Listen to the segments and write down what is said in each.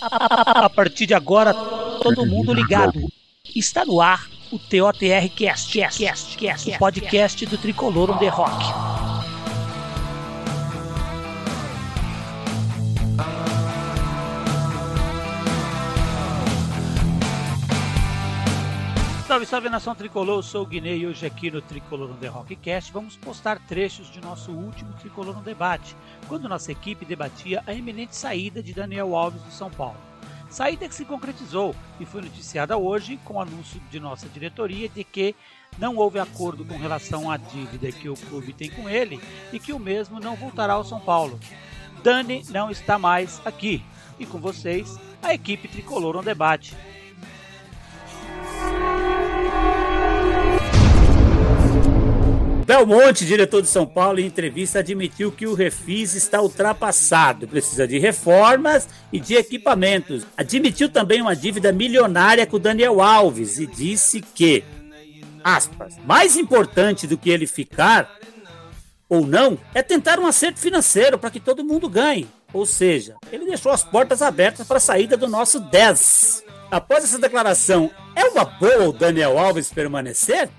A partir de agora, todo mundo ligado. Está no ar o TOTR Cast, Cast, Cast, Cast, o podcast do Tricolor on the Rock. Salve, salve nação tricolor, eu sou o Guinê e hoje aqui no Tricolor no The Rockcast vamos postar trechos de nosso último Tricolor no Debate, quando nossa equipe debatia a iminente saída de Daniel Alves do São Paulo. Saída que se concretizou e foi noticiada hoje com o anúncio de nossa diretoria de que não houve acordo com relação à dívida que o clube tem com ele e que o mesmo não voltará ao São Paulo. Dani não está mais aqui. E com vocês, a equipe Tricolor no Debate. Belmonte, diretor de São Paulo, em entrevista admitiu que o Refis está ultrapassado, precisa de reformas e de equipamentos. Admitiu também uma dívida milionária com Daniel Alves e disse que, aspas, mais importante do que ele ficar ou não é tentar um acerto financeiro para que todo mundo ganhe. Ou seja, ele deixou as portas abertas para a saída do nosso 10. Após essa declaração, é uma boa o Daniel Alves permanecer?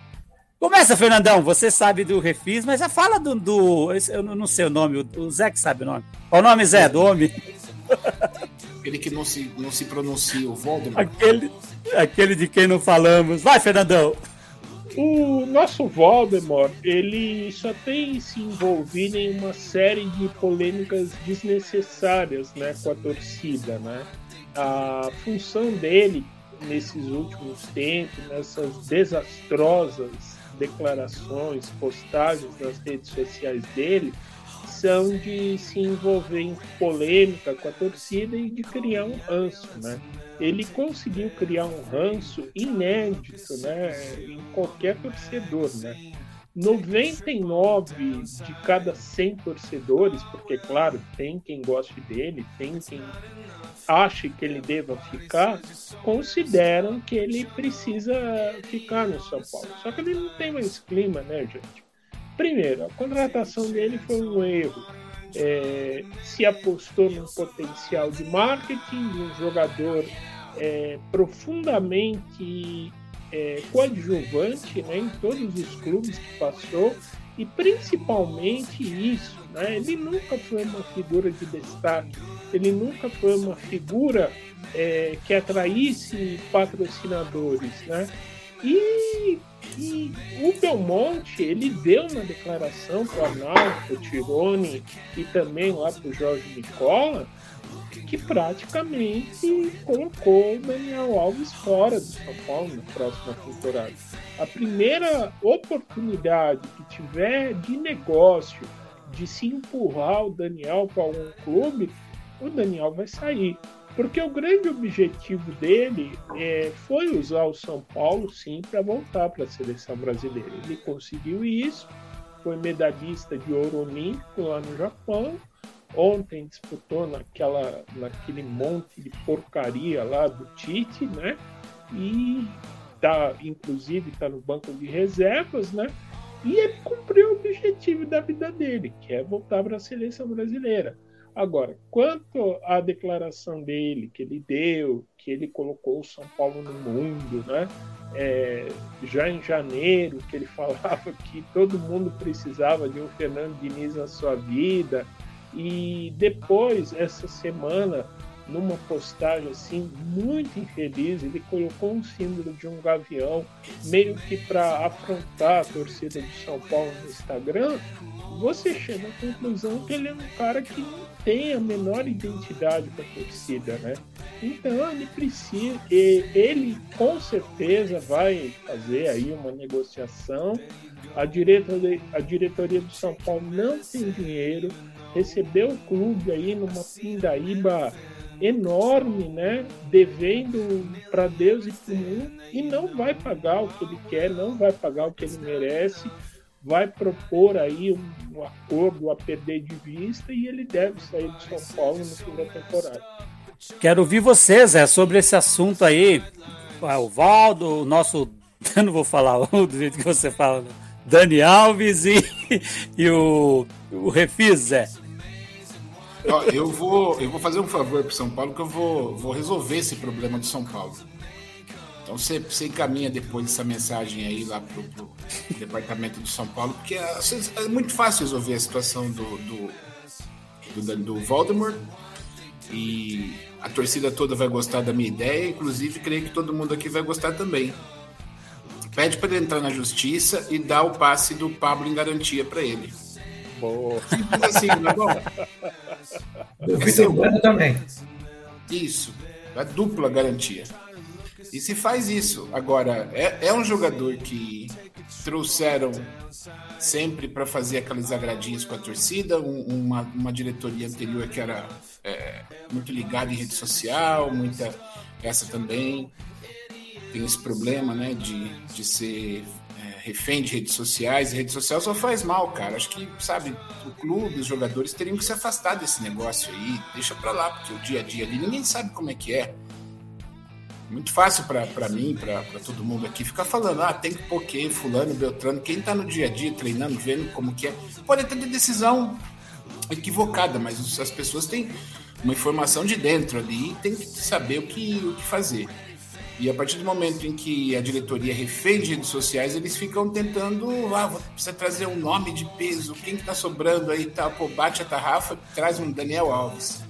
Começa, Fernandão. Você sabe do Refis, mas já fala do. do eu não sei o nome, o Zé que sabe o nome. Qual o nome, Zé, do homem? Aquele que não se, não se pronuncia, o Voldemort. Aquele, aquele de quem não falamos. Vai, Fernandão. O nosso Voldemort, ele só tem se envolvido em uma série de polêmicas desnecessárias né, com a torcida. Né? A função dele nesses últimos tempos, nessas desastrosas declarações, postagens nas redes sociais dele são de se envolver em polêmica com a torcida e de criar um ranço, né? Ele conseguiu criar um ranço inédito, né, em qualquer torcedor, né? 99 de cada 100 torcedores, porque claro, tem quem goste dele, tem quem ache que ele deva ficar, consideram que ele precisa ficar no São Paulo. Só que ele não tem mais clima, né, gente? Primeiro, a contratação dele foi um erro. É, se apostou num potencial de marketing, de um jogador é, profundamente é, coadjuvante né, em todos os clubes que passou e principalmente isso, né, ele nunca foi uma figura de destaque, ele nunca foi uma figura é, que atraísse patrocinadores, né? E, e, o Belmonte, ele deu uma declaração para o Arnaldo, para o Tirone e também lá para o Jorge Nicola, que praticamente colocou o Daniel Alves fora do São Paulo na próxima temporada. A primeira oportunidade que tiver de negócio de se empurrar o Daniel para algum clube, o Daniel vai sair. Porque o grande objetivo dele é, foi usar o São Paulo, sim, para voltar para a seleção brasileira. Ele conseguiu isso, foi medalhista de ouro olímpico lá no Japão. Ontem disputou naquela, naquele monte de porcaria lá do Tite, né? E tá, inclusive está no banco de reservas, né? E ele cumpriu o objetivo da vida dele, que é voltar para a seleção brasileira. Agora, quanto à declaração dele, que ele deu, que ele colocou o São Paulo no mundo, né? É, já em janeiro, que ele falava que todo mundo precisava de um Fernando Diniz na sua vida, e depois, essa semana, numa postagem assim muito infeliz, ele colocou um símbolo de um gavião, meio que para afrontar a torcida de São Paulo no Instagram. Você chega à conclusão que ele é um cara que não tem a menor identidade com a torcida, né? Então ele precisa, ele com certeza vai fazer aí uma negociação. A diretoria, a diretoria do São Paulo não tem dinheiro, recebeu o clube aí numa pindaíba enorme, né? Devendo para Deus e para o mundo e não vai pagar o que ele quer, não vai pagar o que ele merece, vai propor aí um, um acordo a perder de vista e ele deve sair de São Paulo no fim da temporada. Quero ouvir vocês, é sobre esse assunto aí. Ah, o Valdo, o nosso, eu não vou falar do jeito que você fala, né? Dani Alves e, e o, o Refis, Zé. Ó, eu, vou, eu vou fazer um favor pro São Paulo que eu vou, vou resolver esse problema do São Paulo. Então você, você encaminha depois essa mensagem aí lá pro, pro departamento do São Paulo, porque é, é, muito fácil resolver a situação do, do, do, do Voldemort e a torcida toda vai gostar da minha ideia, inclusive creio que todo mundo aqui vai gostar também. Pede para ele entrar na justiça e dá o passe do Pablo em garantia para ele. Boa. Simples assim, não é bom? O Vitor Bueno também. Isso, a dupla garantia. E se faz isso. Agora, é, é um jogador que trouxeram sempre para fazer aquelas agradinhas com a torcida, um, uma, uma diretoria anterior que era é, muito ligada em rede social, muita essa também tem esse problema, né, de, de ser é, refém de redes sociais. E rede social só faz mal, cara. Acho que, sabe, o clube, os jogadores teriam que se afastar desse negócio aí. Deixa para lá, porque o dia a dia ali ninguém sabe como é que é. Muito fácil para mim, para todo mundo aqui, ficar falando, ah, tem que pôr quem, fulano, Beltrano, quem tá no dia a dia treinando, vendo como que é. Pode ter decisão equivocada, mas as pessoas têm uma informação de dentro ali e tem que saber o que, o que fazer. E a partir do momento em que a diretoria refém de redes sociais, eles ficam tentando, ah, precisa trazer um nome de peso, quem que tá sobrando aí, tá, pô, bate a tarrafa, traz um Daniel Alves.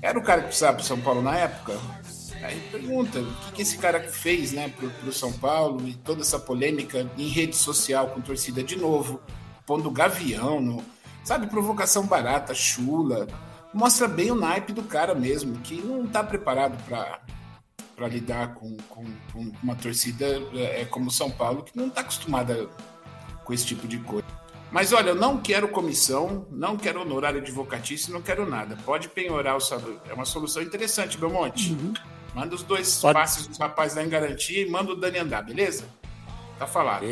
Era o cara que precisava pro São Paulo na época? Aí pergunta, o que, que esse cara fez, né, pro, pro São Paulo e toda essa polêmica em rede social com torcida de novo, pondo gavião, no, sabe, provocação barata, chula, mostra bem o naipe do cara mesmo, que não tá preparado para para lidar com, com, com, uma torcida é, é como São Paulo, que não está acostumada com esse tipo de coisa. Mas olha, eu não quero comissão, não quero honorário advocatício, não quero nada. Pode penhorar o salário. É uma solução interessante, Belmonte. Uhum. Manda os dois Pode. passes dos rapazes lá em garantia e manda o Dani andar, beleza? Tá falado.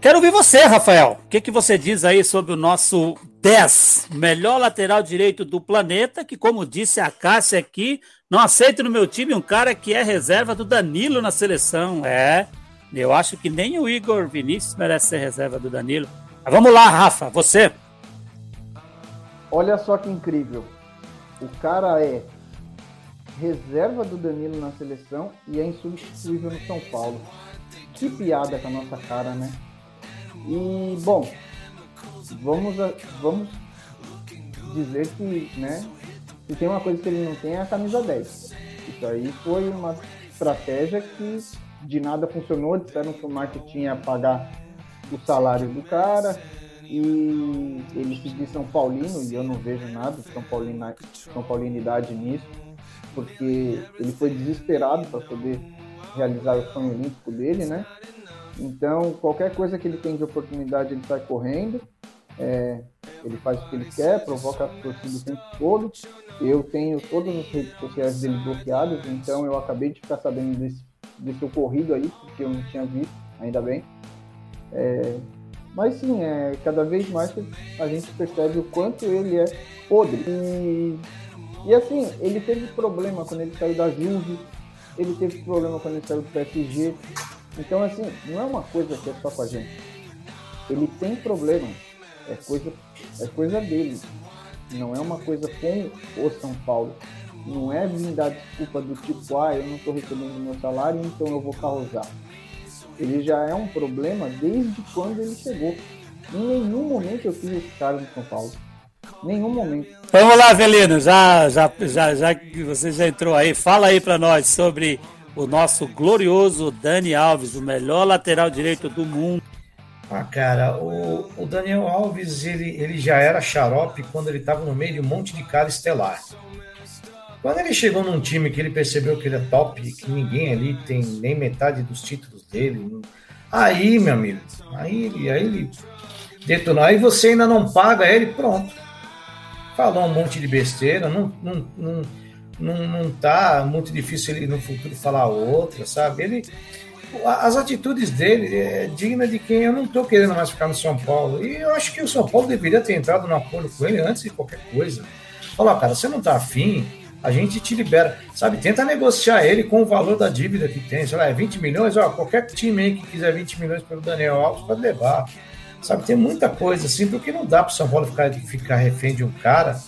Quero ouvir você, Rafael. O que, que você diz aí sobre o nosso 10, melhor lateral direito do planeta, que, como disse a Cássia aqui, não aceito no meu time um cara que é reserva do Danilo na seleção. É, eu acho que nem o Igor Vinícius merece ser reserva do Danilo. Mas vamos lá, Rafa, você. Olha só que incrível. O cara é reserva do Danilo na seleção e é insubstituível no São Paulo. Que piada com a nossa cara, né? E, bom, vamos, vamos dizer que, né, se tem uma coisa que ele não tem é a camisa 10. Isso aí foi uma estratégia que de nada funcionou. Disseram que o marketing ia pagar o salário do cara e ele se São Paulino e eu não vejo nada de São, Paulina, São Paulinidade nisso, porque ele foi desesperado para poder realizar o sonho olímpico dele, né? Então, qualquer coisa que ele tem de oportunidade, ele sai correndo. É, ele faz o que ele quer, provoca a torcida o tempo todo. Eu tenho todas as redes sociais dele bloqueadas, então eu acabei de ficar sabendo desse, desse ocorrido aí, porque eu não tinha visto, ainda bem. É, mas sim, é, cada vez mais a gente percebe o quanto ele é podre. E, e assim, ele teve problema quando ele saiu da Juve, ele teve problema quando ele saiu do PSG. Então, assim, não é uma coisa que é só com a gente. Ele tem problema, é coisa, é coisa dele. Não é uma coisa com o São Paulo. Não é vir dar desculpa do tipo, ah, eu não estou recebendo meu salário, então eu vou causar. Ele já é um problema desde quando ele chegou. Em nenhum momento eu fiz esse cara no São Paulo. Nenhum momento. Vamos lá, Velino, já, já, já, já que você já entrou aí, fala aí para nós sobre o nosso glorioso Dani Alves, o melhor lateral direito do mundo. Ah, cara, o, o Daniel Alves, ele, ele já era xarope quando ele estava no meio de um monte de cara estelar. Quando ele chegou num time que ele percebeu que ele é top, que ninguém ali tem nem metade dos títulos dele, aí, meu amigo, aí, aí ele detonou. Aí você ainda não paga ele, pronto. Falou um monte de besteira, não, não, não, não, não tá muito difícil ele no futuro falar outra, sabe? Ele as atitudes dele é digna de quem eu não estou querendo mais ficar no São Paulo. E eu acho que o São Paulo deveria ter entrado no acordo com ele antes de qualquer coisa. Falar, cara, você não está afim, a gente te libera. Sabe, tenta negociar ele com o valor da dívida que tem. Sei lá, é 20 milhões, ó, qualquer time aí que quiser 20 milhões pelo Daniel Alves pode levar. Sabe, tem muita coisa assim, porque não dá para o São Paulo ficar, ficar refém de um cara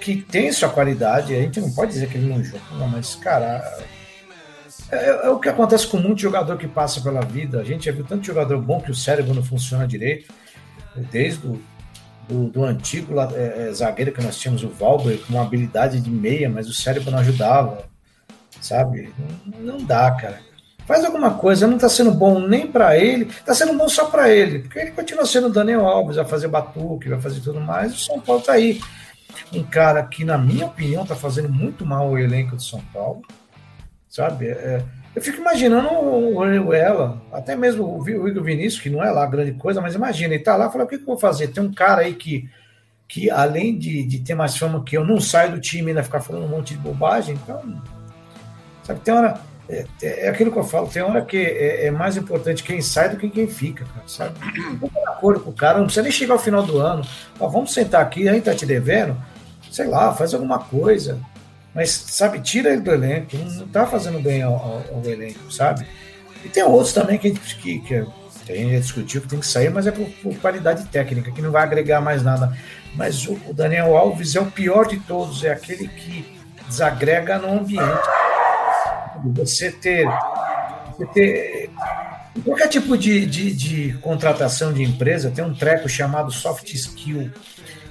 que tem sua qualidade, a gente não pode dizer que ele não joga, não, mas, cara, é, é, o que acontece com muito jogador que passa pela vida. A gente já viu tanto jogador bom que o cérebro não funciona direito, desde o do, do antigo é, é, zagueiro que nós tínhamos, o Valber, com uma habilidade de meia, mas o cérebro não ajudava, sabe? Não, não dá, cara. Faz alguma coisa, não tá sendo bom nem para ele, tá sendo bom só para ele, porque ele continua sendo o Daniel Alves, vai fazer batuque, vai fazer tudo mais, o São Paulo tá aí. Um cara que, na minha opinião, tá fazendo muito mal o elenco do São Paulo, sabe? É, eu fico imaginando o, ela, até mesmo o, Igor Vinícius, que não é lá grande coisa, mas imagina, ele tá lá e fala: o que, que eu vou fazer? Tem um cara aí que, que além de, de ter mais fama que eu, não sai do time e ainda ficar falando um monte de bobagem. Então, sabe, tem hora. É, é, é aquilo que eu falo, tem hora que é, é, mais importante quem sai do que quem fica, cara, sabe? Vamos de acordo com o cara, não precisa nem chegar ao final do ano. Ó, vamos sentar aqui, a gente tá te devendo, sei lá, faz alguma coisa mas, sabe, tira ele do elenco, não está fazendo bem ao, ao, ao, elenco, sabe? E tem outros também que, que, que a gente discutiu que tem que sair, mas é por, por, qualidade técnica, que não vai agregar mais nada. Mas o, o, Daniel Alves é o pior de todos, é aquele que desagrega no ambiente. Você ter. Você ter qualquer tipo de, de, de contratação de empresa tem um treco chamado soft skill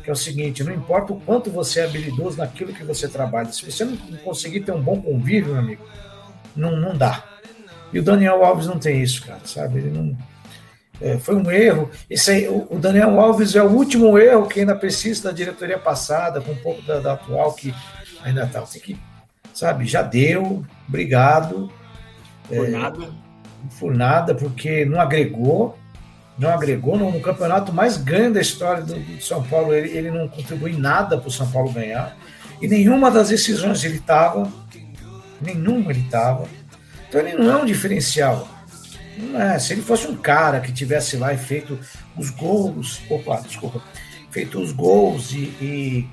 que é o seguinte: não importa o quanto você é habilidoso naquilo que você trabalha, se você não conseguir ter um bom convívio, meu amigo, não, não dá. E o Daniel Alves não tem isso, cara, sabe? Ele não. É, foi um erro. Esse aí, o, Daniel Alves é o último erro que ainda precisa da diretoria passada, com um pouco da, da atual, que ainda tá. Tem que, sabe, já deu, obrigado. Por é, nada. Por nada, porque não agregou não agregou no, no, campeonato mais grande da história do, do São Paulo. Ele, ele não contribui nada para o São Paulo ganhar. E nenhuma das decisões ele estava. Nenhuma ele estava. Então ele não é um diferencial. É. Se ele fosse um cara que tivesse lá e feito os gols. Opa, desculpa. Feito os gols e, e,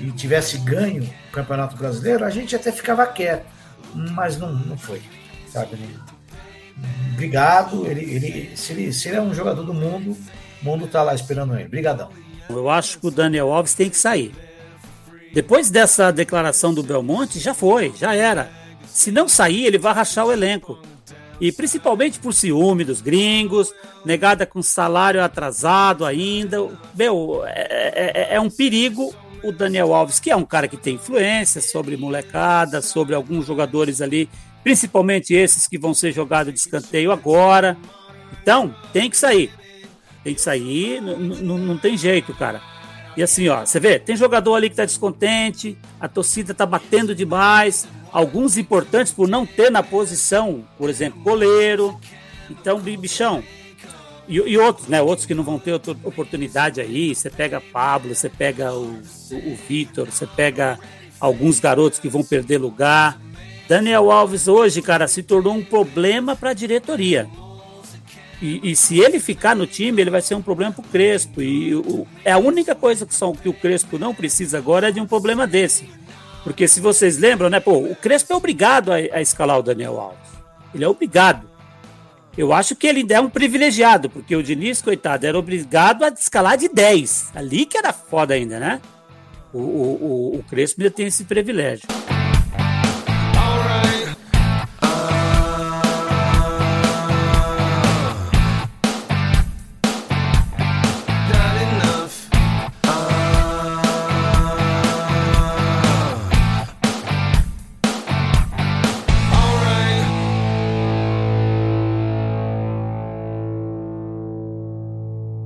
e tivesse ganho o Campeonato Brasileiro, a gente até ficava quieto. Mas não, não foi. Sabe? obrigado. Ele, ele, se, ele, se ele é um jogador do mundo, o mundo tá lá esperando ele. Obrigadão. Eu acho que o Daniel Alves tem que sair. Depois dessa declaração do Belmonte, já foi, já era. Se não sair, ele vai rachar o elenco. E principalmente por ciúme dos gringos, negada com salário atrasado ainda. Meu, é, é, é um perigo o Daniel Alves, que é um cara que tem influência sobre molecada, sobre alguns jogadores ali principalmente esses que vão ser jogados de escanteio agora. Então, tem que sair. Tem que sair, não tem jeito, cara. E assim, ó, você vê, tem jogador ali que tá descontente, a torcida tá batendo demais, alguns importantes por não ter na posição, por exemplo, goleiro. Então, bichão. E, e outros, né? Outros que não vão ter outra oportunidade aí. Você pega Pablo, você pega o, o, o Vitor, você pega alguns garotos que vão perder lugar. Daniel Alves hoje, cara, se tornou um problema para a diretoria. E, e, se ele ficar no time, ele vai ser um problema para o Crespo. E o, é a única coisa que, são, que o Crespo não precisa agora é de um problema desse. Porque se vocês lembram, né, pô, o Crespo é obrigado a, a escalar o Daniel Alves. Ele é obrigado. Eu acho que ele é um privilegiado, porque o Diniz, coitado, era obrigado a descalar de 10. Ali que era foda ainda, né? O, o, o, o Crespo ainda tem esse privilégio. All right.